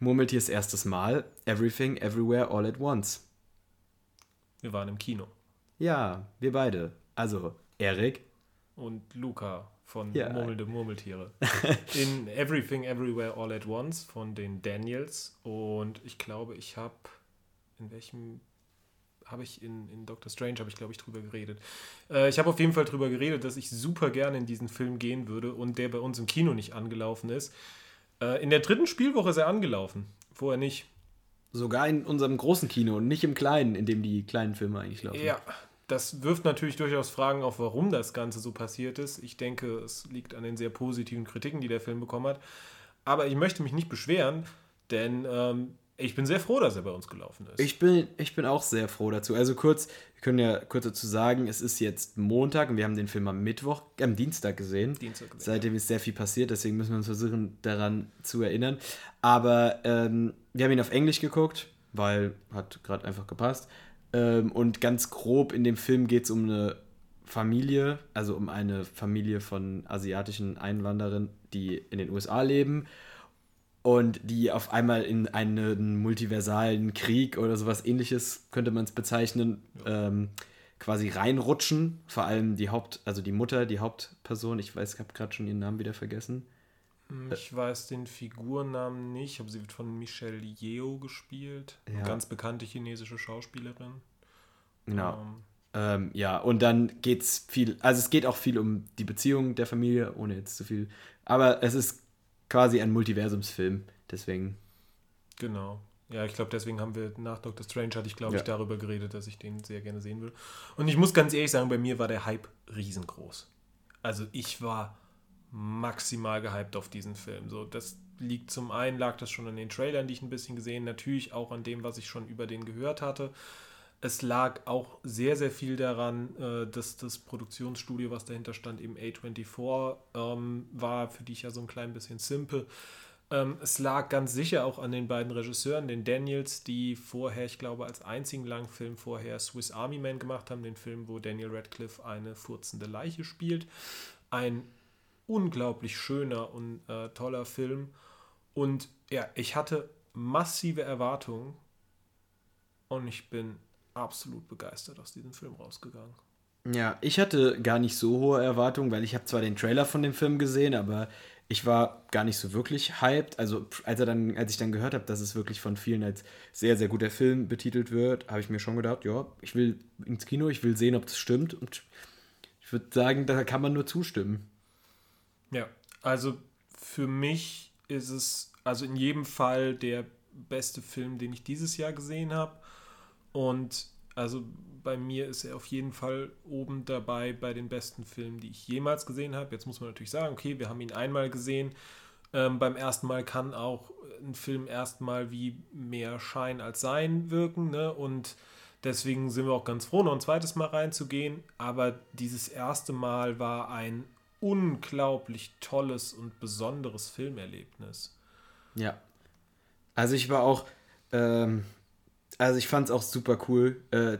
Murmeltiers erstes Mal. Everything, Everywhere, All at Once. Wir waren im Kino. Ja, wir beide. Also, Erik. Und Luca von ja. Murmelnde Murmeltiere. in Everything, Everywhere, All at Once von den Daniels. Und ich glaube, ich habe in welchem habe ich in, in Doctor Strange, habe ich glaube ich drüber geredet. Äh, ich habe auf jeden Fall drüber geredet, dass ich super gerne in diesen Film gehen würde und der bei uns im Kino nicht angelaufen ist. Äh, in der dritten Spielwoche ist er angelaufen, vorher nicht. Sogar in unserem großen Kino und nicht im kleinen, in dem die kleinen Filme eigentlich laufen. Ja, das wirft natürlich durchaus Fragen auf, warum das Ganze so passiert ist. Ich denke, es liegt an den sehr positiven Kritiken, die der Film bekommen hat. Aber ich möchte mich nicht beschweren, denn ähm, ich bin sehr froh, dass er bei uns gelaufen ist. Ich bin, ich bin auch sehr froh dazu. Also kurz, wir können ja kurz dazu sagen, es ist jetzt Montag und wir haben den Film am Mittwoch, am Dienstag gesehen. Dienstag gesehen Seitdem ja. ist sehr viel passiert, deswegen müssen wir uns versuchen, daran zu erinnern. Aber ähm, wir haben ihn auf Englisch geguckt, weil hat gerade einfach gepasst. Ähm, und ganz grob in dem Film geht es um eine Familie, also um eine Familie von asiatischen Einwanderern, die in den USA leben und die auf einmal in einen multiversalen Krieg oder sowas ähnliches, könnte man es bezeichnen, ähm, quasi reinrutschen. Vor allem die Haupt, also die Mutter, die Hauptperson, ich weiß, ich habe gerade schon ihren Namen wieder vergessen. Hm, ich weiß den Figurnamen nicht, aber sie wird von Michelle Yeoh gespielt. Ja. Ganz bekannte chinesische Schauspielerin. Genau. Ähm. Ähm, ja, und dann geht es viel, also es geht auch viel um die Beziehung der Familie, ohne jetzt zu viel. Aber es ist quasi ein Multiversumsfilm, deswegen. Genau. Ja, ich glaube, deswegen haben wir nach Doctor Strange hatte ich, glaube ja. ich, darüber geredet, dass ich den sehr gerne sehen will. Und ich muss ganz ehrlich sagen, bei mir war der Hype riesengroß. Also ich war maximal gehypt auf diesen Film. So, das liegt zum einen, lag das schon an den Trailern, die ich ein bisschen gesehen, natürlich auch an dem, was ich schon über den gehört hatte. Es lag auch sehr, sehr viel daran, äh, dass das Produktionsstudio, was dahinter stand, eben A24 ähm, war, für die ich ja so ein klein bisschen simple. Ähm, es lag ganz sicher auch an den beiden Regisseuren, den Daniels, die vorher, ich glaube, als einzigen Langfilm vorher Swiss Army Man gemacht haben, den Film, wo Daniel Radcliffe eine furzende Leiche spielt. Ein unglaublich schöner und äh, toller Film. Und ja, ich hatte massive Erwartungen und ich bin absolut begeistert aus diesem Film rausgegangen. Ja, ich hatte gar nicht so hohe Erwartungen, weil ich habe zwar den Trailer von dem Film gesehen, aber ich war gar nicht so wirklich hyped. Also als er dann, als ich dann gehört habe, dass es wirklich von vielen als sehr, sehr guter Film betitelt wird, habe ich mir schon gedacht, ja, ich will ins Kino, ich will sehen, ob das stimmt. Und ich würde sagen, da kann man nur zustimmen. Ja, also für mich ist es also in jedem Fall der beste Film, den ich dieses Jahr gesehen habe. Und also bei mir ist er auf jeden Fall oben dabei bei den besten Filmen, die ich jemals gesehen habe. Jetzt muss man natürlich sagen, okay, wir haben ihn einmal gesehen. Ähm, beim ersten Mal kann auch ein Film erstmal wie mehr Schein als Sein wirken. Ne? Und deswegen sind wir auch ganz froh, noch ein zweites Mal reinzugehen. Aber dieses erste Mal war ein unglaublich tolles und besonderes Filmerlebnis. Ja. Also ich war auch, ähm, also ich fand es auch super cool, äh,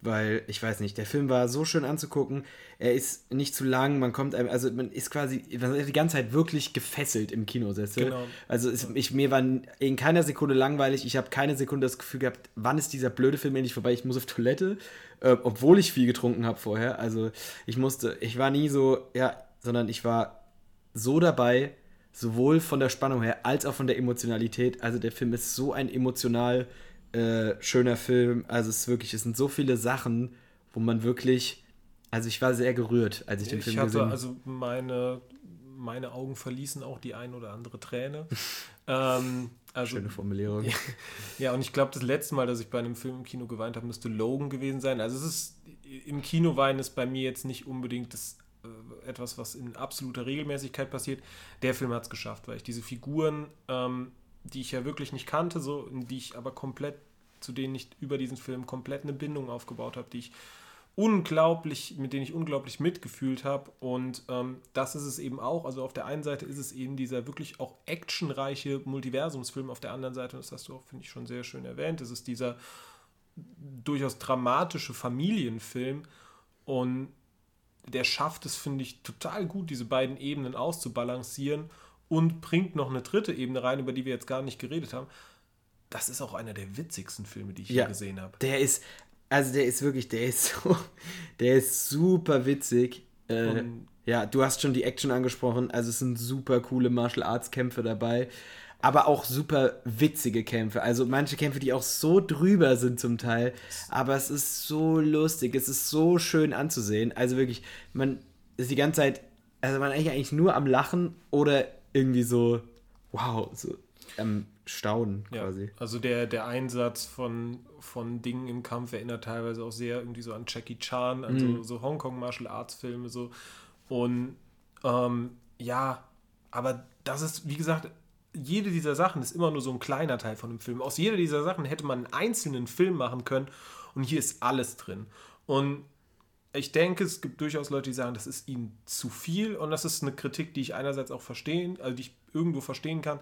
weil ich weiß nicht, der Film war so schön anzugucken. Er ist nicht zu lang, man kommt einem, also man ist quasi die ganze Zeit wirklich gefesselt im Kinosessel. Genau. Also es, ich, mir war in keiner Sekunde langweilig. Ich habe keine Sekunde das Gefühl gehabt, wann ist dieser blöde Film endlich vorbei? Ich muss auf Toilette, äh, obwohl ich viel getrunken habe vorher. Also ich musste, ich war nie so, ja, sondern ich war so dabei, sowohl von der Spannung her als auch von der Emotionalität. Also der Film ist so ein emotional äh, schöner Film. Also es ist wirklich, es sind so viele Sachen, wo man wirklich, also ich war sehr gerührt, als ich den ich Film gesehen habe. Also meine, meine Augen verließen auch die ein oder andere Träne. ähm, also, Schöne Formulierung. Ja, und ich glaube, das letzte Mal, dass ich bei einem Film im Kino geweint habe, müsste Logan gewesen sein. Also es ist, im Kino weinen ist bei mir jetzt nicht unbedingt das äh, etwas, was in absoluter Regelmäßigkeit passiert. Der Film hat es geschafft, weil ich diese Figuren ähm, die ich ja wirklich nicht kannte, so, die ich aber komplett, zu denen ich über diesen Film komplett eine Bindung aufgebaut habe, die ich unglaublich, mit denen ich unglaublich mitgefühlt habe. Und ähm, das ist es eben auch. Also auf der einen Seite ist es eben dieser wirklich auch actionreiche Multiversumsfilm, auf der anderen Seite, und das hast du auch, finde ich, schon sehr schön erwähnt, ist es dieser durchaus dramatische Familienfilm. Und der schafft es, finde ich, total gut, diese beiden Ebenen auszubalancieren und bringt noch eine dritte Ebene rein, über die wir jetzt gar nicht geredet haben. Das ist auch einer der witzigsten Filme, die ich ja, gesehen habe. Der ist, also der ist wirklich, der ist so, der ist super witzig. Äh, ja, du hast schon die Action angesprochen, also es sind super coole Martial Arts Kämpfe dabei, aber auch super witzige Kämpfe. Also manche Kämpfe, die auch so drüber sind zum Teil, aber es ist so lustig, es ist so schön anzusehen. Also wirklich, man ist die ganze Zeit, also man ist eigentlich nur am Lachen oder irgendwie so, wow, so am Staunen quasi. Ja, also der, der Einsatz von, von Dingen im Kampf erinnert teilweise auch sehr irgendwie so an Jackie Chan, an mhm. so, so Hongkong Martial Arts Filme so. Und ähm, ja, aber das ist, wie gesagt, jede dieser Sachen ist immer nur so ein kleiner Teil von dem Film. Aus jeder dieser Sachen hätte man einen einzelnen Film machen können und hier ist alles drin. Und ich denke, es gibt durchaus Leute, die sagen, das ist ihnen zu viel und das ist eine Kritik, die ich einerseits auch verstehen, also die ich irgendwo verstehen kann.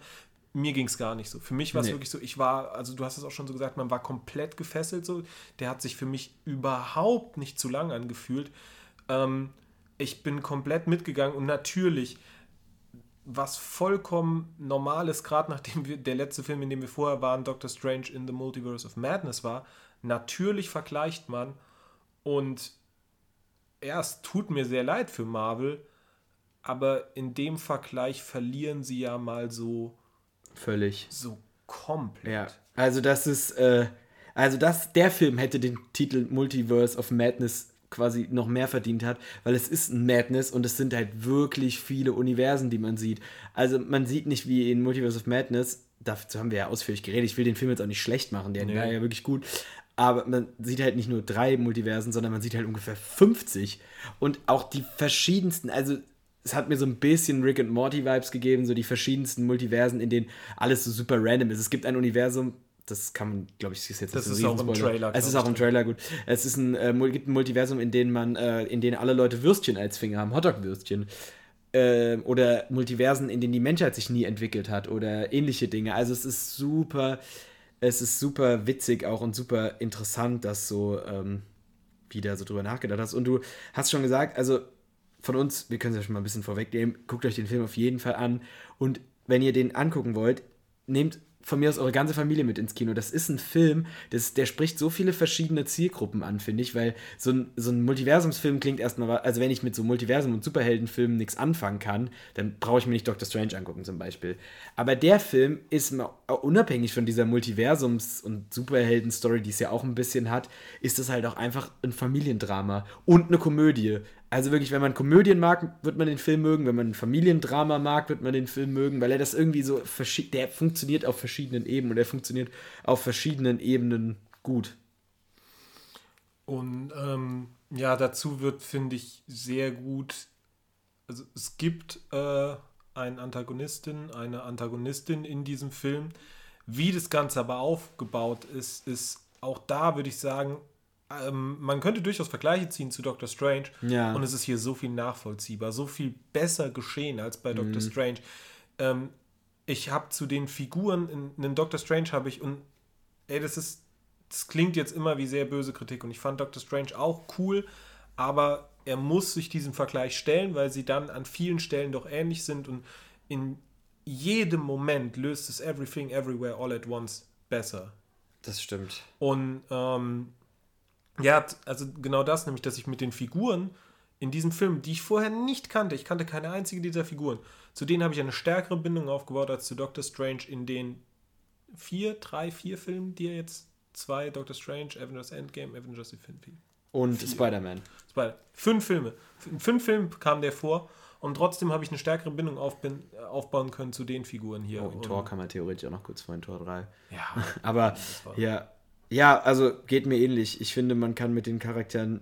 Mir ging es gar nicht so. Für mich war es nee. wirklich so, ich war, also du hast es auch schon so gesagt, man war komplett gefesselt so. Der hat sich für mich überhaupt nicht zu lang angefühlt. Ähm, ich bin komplett mitgegangen und natürlich, was vollkommen normal ist, gerade nachdem wir, der letzte Film, in dem wir vorher waren, Doctor Strange in the Multiverse of Madness war, natürlich vergleicht man und ja, es tut mir sehr leid für Marvel, aber in dem Vergleich verlieren sie ja mal so. Völlig. So komplett. Ja. Also, das ist. Äh, also, das, der Film hätte den Titel Multiverse of Madness quasi noch mehr verdient hat, weil es ist ein Madness und es sind halt wirklich viele Universen, die man sieht. Also, man sieht nicht wie in Multiverse of Madness, dazu haben wir ja ausführlich geredet. Ich will den Film jetzt auch nicht schlecht machen, der nee. war ja wirklich gut aber man sieht halt nicht nur drei Multiversen, sondern man sieht halt ungefähr 50 und auch die verschiedensten, also es hat mir so ein bisschen Rick and Morty Vibes gegeben, so die verschiedensten Multiversen, in denen alles so super random ist. Es gibt ein Universum, das kann man, glaube ich, ist jetzt das ist auch im Trailer. Es ist auch im Trailer gut. Es ist ein, äh, gibt ein Multiversum, in dem man, äh, in denen alle Leute Würstchen als Finger haben, Hotdog-Würstchen. Äh, oder Multiversen, in denen die Menschheit sich nie entwickelt hat oder ähnliche Dinge. Also es ist super es ist super witzig auch und super interessant, dass so ähm, wieder so drüber nachgedacht hast. Und du hast schon gesagt, also von uns, wir können es ja schon mal ein bisschen vorwegnehmen, guckt euch den Film auf jeden Fall an. Und wenn ihr den angucken wollt, nehmt von mir aus eure ganze Familie mit ins Kino. Das ist ein Film, das, der spricht so viele verschiedene Zielgruppen an, finde ich, weil so ein, so ein Multiversumsfilm klingt erstmal, also wenn ich mit so Multiversum- und Superheldenfilmen nichts anfangen kann, dann brauche ich mir nicht Doctor Strange angucken zum Beispiel. Aber der Film ist unabhängig von dieser Multiversums- und Superhelden-Story, die es ja auch ein bisschen hat, ist es halt auch einfach ein Familiendrama und eine Komödie. Also wirklich, wenn man Komödien mag, wird man den Film mögen. Wenn man Familiendrama mag, wird man den Film mögen, weil er das irgendwie so, der funktioniert auf verschiedenen Ebenen und er funktioniert auf verschiedenen Ebenen gut. Und ähm, ja, dazu wird, finde ich, sehr gut, also es gibt äh, einen Antagonistin, eine Antagonistin in diesem Film. Wie das Ganze aber aufgebaut ist, ist auch da, würde ich sagen, ähm, man könnte durchaus Vergleiche ziehen zu Doctor Strange. Ja. Und es ist hier so viel nachvollziehbar, so viel besser geschehen als bei mhm. Doctor Strange. Ähm, ich habe zu den Figuren in, in Doctor Strange habe ich und ey, das ist, das klingt jetzt immer wie sehr böse Kritik und ich fand Doctor Strange auch cool, aber er muss sich diesem Vergleich stellen, weil sie dann an vielen Stellen doch ähnlich sind und in jedem Moment löst es Everything Everywhere All at Once besser. Das stimmt. Und ähm, ja, also genau das, nämlich, dass ich mit den Figuren in diesem Film, die ich vorher nicht kannte, ich kannte keine einzige dieser Figuren, zu denen habe ich eine stärkere Bindung aufgebaut als zu Doctor Strange in den vier, drei, vier Filmen, die er jetzt zwei, Doctor Strange, Avengers Endgame, Avengers Infinity. Und Spider-Man. Spider fünf Filme. In fünf Filmen kam der vor und trotzdem habe ich eine stärkere Bindung aufbauen können zu den Figuren hier. Oh, in Tor kann man theoretisch auch noch kurz vor in Tor 3. Ja. Aber ja, ja, also geht mir ähnlich. Ich finde, man kann mit den Charakteren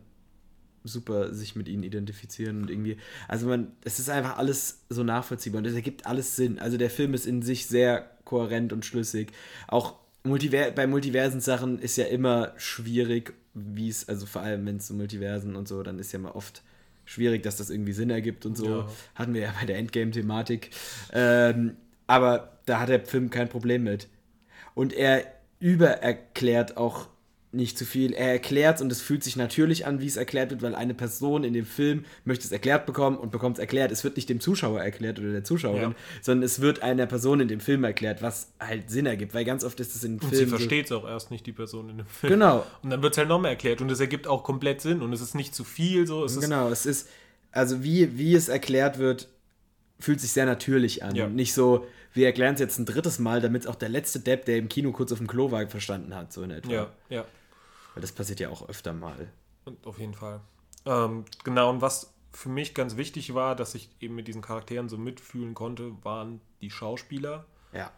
super sich mit ihnen identifizieren und irgendwie, also man, es ist einfach alles so nachvollziehbar und es ergibt alles Sinn. Also der Film ist in sich sehr kohärent und schlüssig. Auch Multiver bei Multiversen-Sachen ist ja immer schwierig, wie es, also vor allem wenn es so Multiversen und so, dann ist ja mal oft schwierig, dass das irgendwie Sinn ergibt und so. Ja. Hatten wir ja bei der Endgame-Thematik. Ähm, aber da hat der Film kein Problem mit. Und er übererklärt auch nicht zu viel. Er erklärt und es fühlt sich natürlich an, wie es erklärt wird, weil eine Person in dem Film möchte es erklärt bekommen und bekommt es erklärt. Es wird nicht dem Zuschauer erklärt oder der Zuschauerin, ja. sondern es wird einer Person in dem Film erklärt, was halt Sinn ergibt, weil ganz oft ist es in Filmen. Und sie versteht es auch erst nicht, die Person in dem Film. Genau. Und dann wird es halt nochmal erklärt und es ergibt auch komplett Sinn und es ist nicht zu viel so. Es genau, es ist, also wie, wie es erklärt wird, fühlt sich sehr natürlich an. Ja. Nicht so, wir erklären es jetzt ein drittes Mal, damit es auch der letzte Depp, der im Kino kurz auf dem Klo war, verstanden hat, so in etwa. Ja, ja. Weil das passiert ja auch öfter mal. Und auf jeden Fall. Ähm, genau, und was für mich ganz wichtig war, dass ich eben mit diesen Charakteren so mitfühlen konnte, waren die Schauspieler. Ja.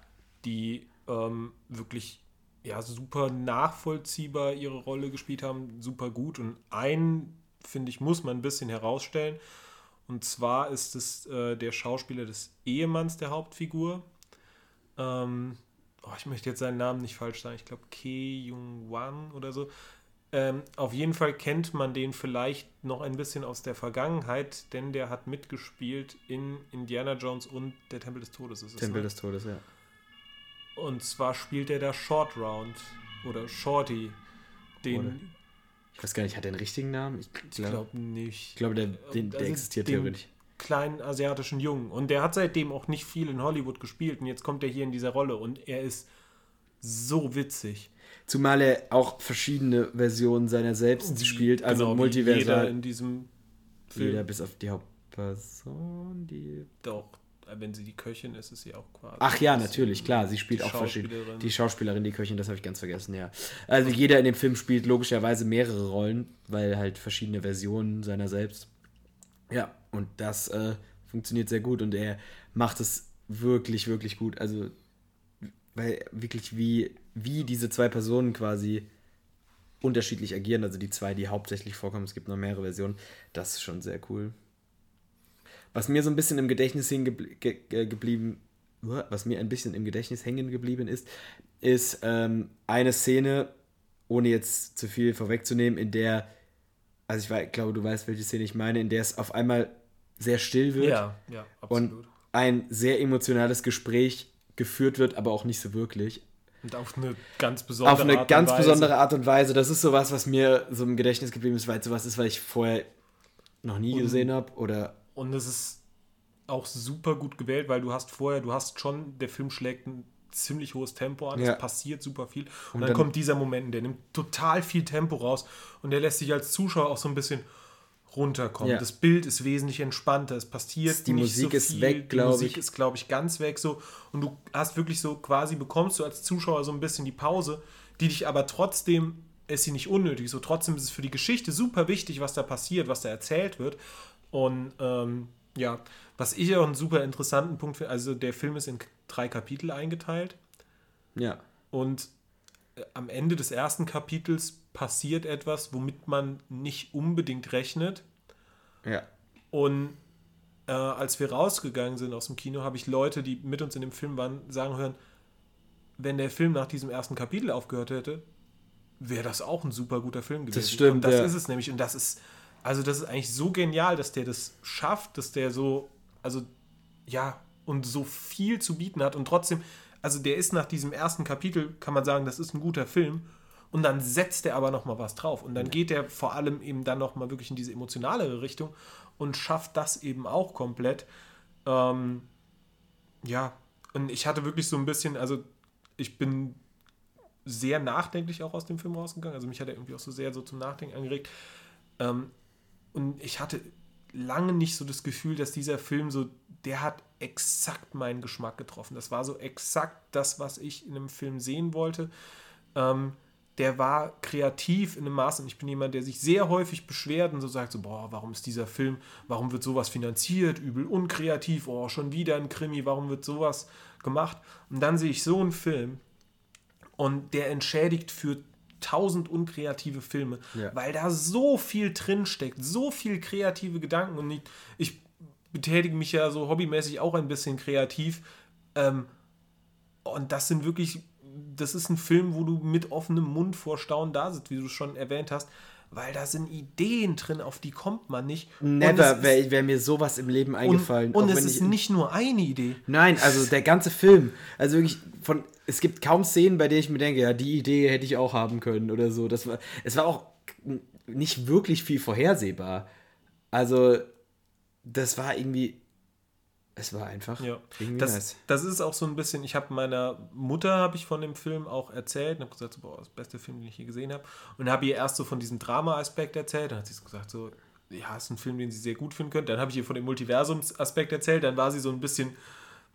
Die ähm, wirklich ja, super nachvollziehbar ihre Rolle gespielt haben, super gut. Und einen, finde ich, muss man ein bisschen herausstellen. Und zwar ist es äh, der Schauspieler des Ehemanns der Hauptfigur. Ähm, oh, ich möchte jetzt seinen Namen nicht falsch sagen, ich glaube Ke Jung Wan oder so. Ähm, auf jeden Fall kennt man den vielleicht noch ein bisschen aus der Vergangenheit, denn der hat mitgespielt in Indiana Jones und der Tempel des Todes. Ist es, Tempel ne? des Todes, ja. Und zwar spielt er da Short Round oder Shorty, den. Ich weiß gar nicht, hat er einen richtigen Namen? Ich glaube glaub nicht. Ich glaube, der, den, der also existiert theoretisch kleinen asiatischen Jungen. Und der hat seitdem auch nicht viel in Hollywood gespielt. Und jetzt kommt er hier in dieser Rolle und er ist so witzig. Zumal er auch verschiedene Versionen seiner selbst wie, spielt, also genau, multiversal. Jeder in diesem Film. Jeder bis auf die Hauptperson, die. Doch, wenn sie die Köchin ist, ist sie auch quasi. Ach ja, natürlich, klar. Sie spielt auch verschiedene. Die Schauspielerin, die Köchin, das habe ich ganz vergessen, ja. Also jeder in dem Film spielt logischerweise mehrere Rollen, weil halt verschiedene Versionen seiner selbst. Ja, und das äh, funktioniert sehr gut und er macht es wirklich, wirklich gut. Also, weil wirklich wie, wie diese zwei Personen quasi unterschiedlich agieren, also die zwei, die hauptsächlich vorkommen, es gibt noch mehrere Versionen, das ist schon sehr cool. Was mir so ein bisschen im Gedächtnis hingeblieben, ge was mir ein bisschen im Gedächtnis hängen geblieben ist, ist ähm, eine Szene, ohne jetzt zu viel vorwegzunehmen, in der, also ich weiß, glaube, du weißt, welche Szene ich meine, in der es auf einmal sehr still wird. Ja, ja, absolut. Und ein sehr emotionales Gespräch geführt wird, aber auch nicht so wirklich. Und auf eine ganz besondere Art Auf eine Art ganz besondere Art und Weise. Das ist sowas, was mir so im Gedächtnis geblieben ist, weil es sowas ist, was ich vorher noch nie und, gesehen habe. Oder und es ist auch super gut gewählt, weil du hast vorher, du hast schon, der Film schlägt ein ziemlich hohes Tempo an, ja. es passiert super viel. Und, und dann, dann, kommt dieser Moment, der nimmt total viel Tempo raus und der lässt sich als Zuschauer auch so ein bisschen runterkommen. Ja. Das Bild ist wesentlich entspannter, es passiert die nicht Musik so viel. ist weg, glaube ich. Die Musik ist, glaube ich, ganz weg so und du hast wirklich so quasi bekommst du als Zuschauer so ein bisschen die Pause, die dich aber trotzdem ist sie nicht unnötig, so trotzdem ist es für die Geschichte super wichtig, was da passiert, was da erzählt wird und ähm, ja, was ich auch einen super interessanten Punkt finde, also der Film ist in drei Kapitel eingeteilt. Ja. Und äh, am Ende des ersten Kapitels passiert etwas, womit man nicht unbedingt rechnet. Ja. Und äh, als wir rausgegangen sind aus dem Kino, habe ich Leute, die mit uns in dem Film waren, sagen hören, wenn der Film nach diesem ersten Kapitel aufgehört hätte, wäre das auch ein super guter Film gewesen. Das stimmt. Und das ja. ist es nämlich. Und das ist, also das ist eigentlich so genial, dass der das schafft, dass der so, also ja, und so viel zu bieten hat und trotzdem, also der ist nach diesem ersten Kapitel, kann man sagen, das ist ein guter Film und dann setzt er aber nochmal was drauf und dann geht er vor allem eben dann nochmal wirklich in diese emotionalere Richtung und schafft das eben auch komplett. Ähm, ja, und ich hatte wirklich so ein bisschen, also ich bin sehr nachdenklich auch aus dem Film rausgegangen, also mich hat er irgendwie auch so sehr so zum Nachdenken angeregt. Ähm, und ich hatte lange nicht so das Gefühl, dass dieser Film so, der hat exakt meinen Geschmack getroffen. Das war so exakt das, was ich in einem Film sehen wollte. Ähm, der war kreativ in einem Maß und ich bin jemand, der sich sehr häufig beschwert und so sagt so, boah, warum ist dieser Film, warum wird sowas finanziert, übel unkreativ, oh, schon wieder ein Krimi, warum wird sowas gemacht? Und dann sehe ich so einen Film und der entschädigt für tausend unkreative Filme, ja. weil da so viel drin steckt, so viel kreative Gedanken und ich, ich betätige mich ja so hobbymäßig auch ein bisschen kreativ. Ähm, und das sind wirklich, das ist ein Film, wo du mit offenem Mund vor Staunen da sitzt, wie du schon erwähnt hast. Weil da sind Ideen drin, auf die kommt man nicht. Never wäre wär mir sowas im Leben eingefallen. Und, und es ist nicht nur eine Idee. Nein, also der ganze Film. Also wirklich von. Es gibt kaum Szenen, bei denen ich mir denke, ja, die Idee hätte ich auch haben können oder so. Das war, es war auch nicht wirklich viel vorhersehbar. Also, das war irgendwie es war einfach ja. irgendwie das, nice. Das ist auch so ein bisschen, ich habe meiner Mutter, habe ich von dem Film auch erzählt und habe gesagt, so, boah, das beste Film, den ich je gesehen habe. Und habe ihr erst so von diesem Drama-Aspekt erzählt. Dann hat sie gesagt, so, ja, ist ein Film, den sie sehr gut finden könnte. Dann habe ich ihr von dem Multiversums-Aspekt erzählt. Dann war sie so ein bisschen,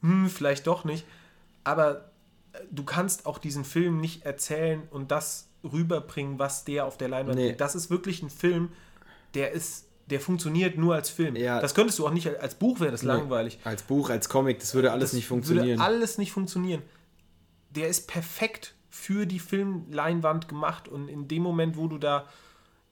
hm, vielleicht doch nicht. Aber äh, du kannst auch diesen Film nicht erzählen und das rüberbringen, was der auf der Leinwand nee. Das ist wirklich ein Film, der ist der funktioniert nur als Film. Ja. Das könntest du auch nicht als Buch wäre das nee. langweilig. Als Buch, als Comic, das würde alles das nicht funktionieren. Würde alles nicht funktionieren. Der ist perfekt für die Filmleinwand gemacht und in dem Moment, wo du da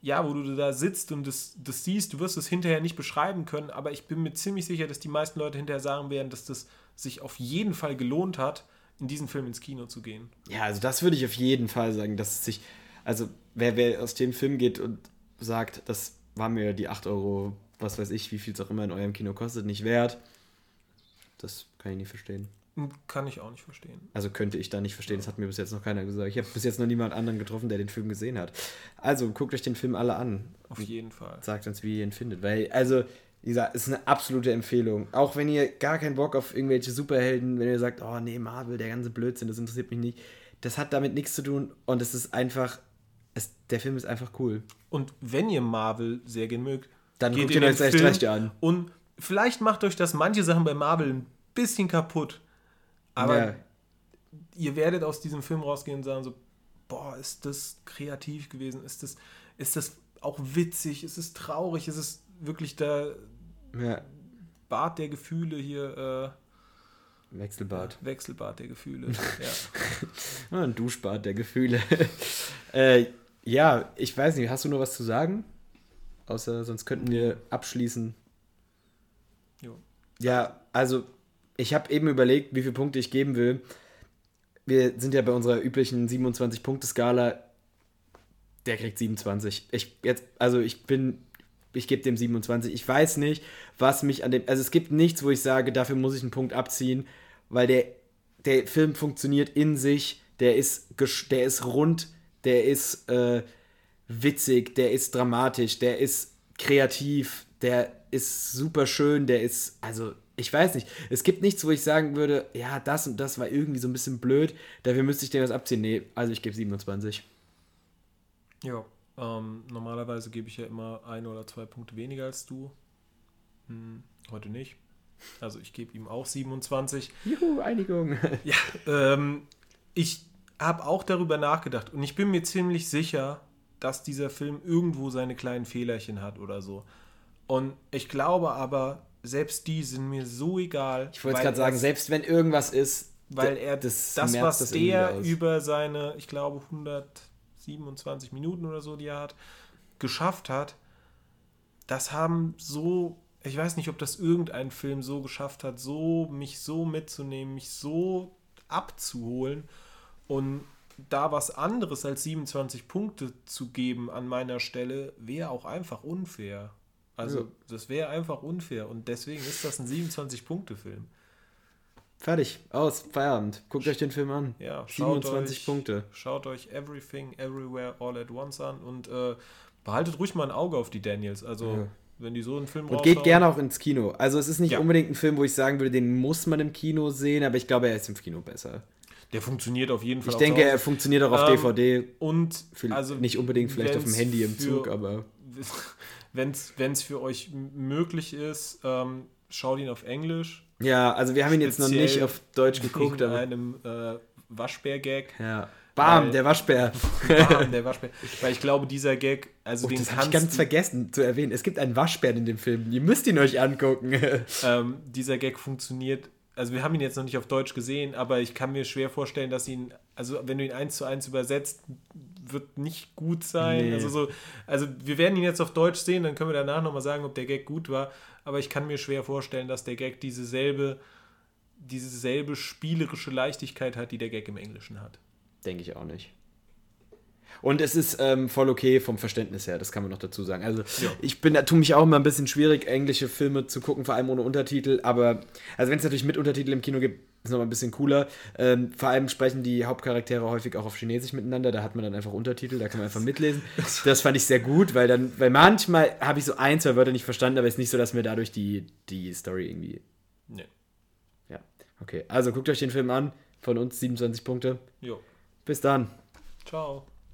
ja, wo du da sitzt und das, das siehst, du wirst es hinterher nicht beschreiben können, aber ich bin mir ziemlich sicher, dass die meisten Leute hinterher sagen werden, dass das sich auf jeden Fall gelohnt hat, in diesen Film ins Kino zu gehen. Ja, also das würde ich auf jeden Fall sagen, dass es sich, also wer, wer aus dem Film geht und sagt, das war mir die 8 Euro, was weiß ich, wie viel es auch immer in eurem Kino kostet, nicht wert. Das kann ich nicht verstehen. Hm, kann ich auch nicht verstehen. Also könnte ich da nicht verstehen, das hat mir bis jetzt noch keiner gesagt. Ich habe bis jetzt noch niemand anderen getroffen, der den Film gesehen hat. Also guckt euch den Film alle an. Auf jeden Fall. Sagt uns, wie ihr ihn findet. Weil, also, wie gesagt, ist eine absolute Empfehlung. Auch wenn ihr gar keinen Bock auf irgendwelche Superhelden, wenn ihr sagt, oh nee, Marvel, der ganze Blödsinn, das interessiert mich nicht. Das hat damit nichts zu tun und es ist einfach es, der Film ist einfach cool. Und wenn ihr Marvel sehr gern mögt, dann geht guckt ihr euch echt recht an. Und vielleicht macht euch das manche Sachen bei Marvel ein bisschen kaputt. Aber ja. ihr werdet aus diesem Film rausgehen und sagen so, boah, ist das kreativ gewesen? Ist das, ist das auch witzig? Ist es traurig? Ist es wirklich der ja. Bart der Gefühle hier? Äh, Wechselbad. Wechselbad der Gefühle, ja. Ein Duschbad der Gefühle. äh, ja, ich weiß nicht, hast du noch was zu sagen? Außer sonst könnten wir abschließen. Jo. Ja, also ich habe eben überlegt, wie viele Punkte ich geben will. Wir sind ja bei unserer üblichen 27-Punkte-Skala. Der kriegt 27. Ich jetzt, also ich bin, ich gebe dem 27. Ich weiß nicht, was mich an dem, also es gibt nichts, wo ich sage, dafür muss ich einen Punkt abziehen, weil der, der Film funktioniert in sich, der ist, der ist rund, der ist äh, witzig, der ist dramatisch, der ist kreativ, der ist super schön, der ist, also ich weiß nicht, es gibt nichts, wo ich sagen würde, ja, das und das war irgendwie so ein bisschen blöd, dafür müsste ich dir was abziehen. Nee, also ich gebe 27. Ja, ähm, normalerweise gebe ich ja immer ein oder zwei Punkte weniger als du. Hm, heute nicht. Also ich gebe ihm auch 27. Juhu, Einigung. ja, ähm, ich habe auch darüber nachgedacht und ich bin mir ziemlich sicher, dass dieser Film irgendwo seine kleinen Fehlerchen hat oder so. Und ich glaube aber, selbst die sind mir so egal. Ich wollte gerade sagen, selbst wenn irgendwas ist, weil er das, das was das der über seine, ich glaube, 127 Minuten oder so, die er hat, geschafft hat, das haben so, ich weiß nicht, ob das irgendein Film so geschafft hat, so mich so mitzunehmen, mich so abzuholen und da was anderes als 27 Punkte zu geben an meiner Stelle, wäre auch einfach unfair. Also, ja. das wäre einfach unfair. Und deswegen ist das ein 27-Punkte-Film. Fertig, aus, Feierabend. Guckt euch den Film an. Ja, 27 euch, Punkte. Schaut euch Everything, Everywhere, All at Once an und äh, behaltet ruhig mal ein Auge auf die Daniels. Also, ja. wenn die so einen Film Und geht gerne auch ins Kino. Also, es ist nicht ja. unbedingt ein Film, wo ich sagen würde, den muss man im Kino sehen, aber ich glaube, er ist im Kino besser. Der funktioniert auf jeden Fall. Ich denke, er funktioniert auch auf ähm, DVD. Und also nicht unbedingt vielleicht auf dem Handy im Zug, aber wenn es für euch möglich ist, ähm, schaut ihn auf Englisch. Ja, also wir haben ihn jetzt noch nicht auf Deutsch geguckt, aber einem äh, Waschbär-Gag. Ja. Bam, weil, der Waschbär. Bam, der Waschbär. Weil ich glaube, dieser Gag, also oh, den das kannst ich ganz vergessen zu erwähnen. Es gibt einen Waschbär in dem Film. Ihr müsst ihn euch angucken. Ähm, dieser Gag funktioniert also wir haben ihn jetzt noch nicht auf Deutsch gesehen, aber ich kann mir schwer vorstellen, dass ihn, also wenn du ihn eins zu eins übersetzt, wird nicht gut sein. Nee. Also so, also wir werden ihn jetzt auf Deutsch sehen, dann können wir danach nochmal sagen, ob der Gag gut war. Aber ich kann mir schwer vorstellen, dass der Gag dieselbe, dieselbe spielerische Leichtigkeit hat, die der Gag im Englischen hat. Denke ich auch nicht. Und es ist ähm, voll okay vom Verständnis her, das kann man noch dazu sagen. Also ja. ich bin, tue mich auch immer ein bisschen schwierig, englische Filme zu gucken, vor allem ohne Untertitel. Aber also wenn es natürlich mit Untertitel im Kino gibt, ist noch ein bisschen cooler. Ähm, vor allem sprechen die Hauptcharaktere häufig auch auf Chinesisch miteinander. Da hat man dann einfach Untertitel, da kann man einfach mitlesen. Das fand ich sehr gut, weil dann, weil manchmal habe ich so ein, zwei Wörter nicht verstanden, aber es ist nicht so, dass mir dadurch die, die Story irgendwie. Nee. Ja. Okay, also guckt euch den Film an. Von uns 27 Punkte. Jo. Bis dann. Ciao.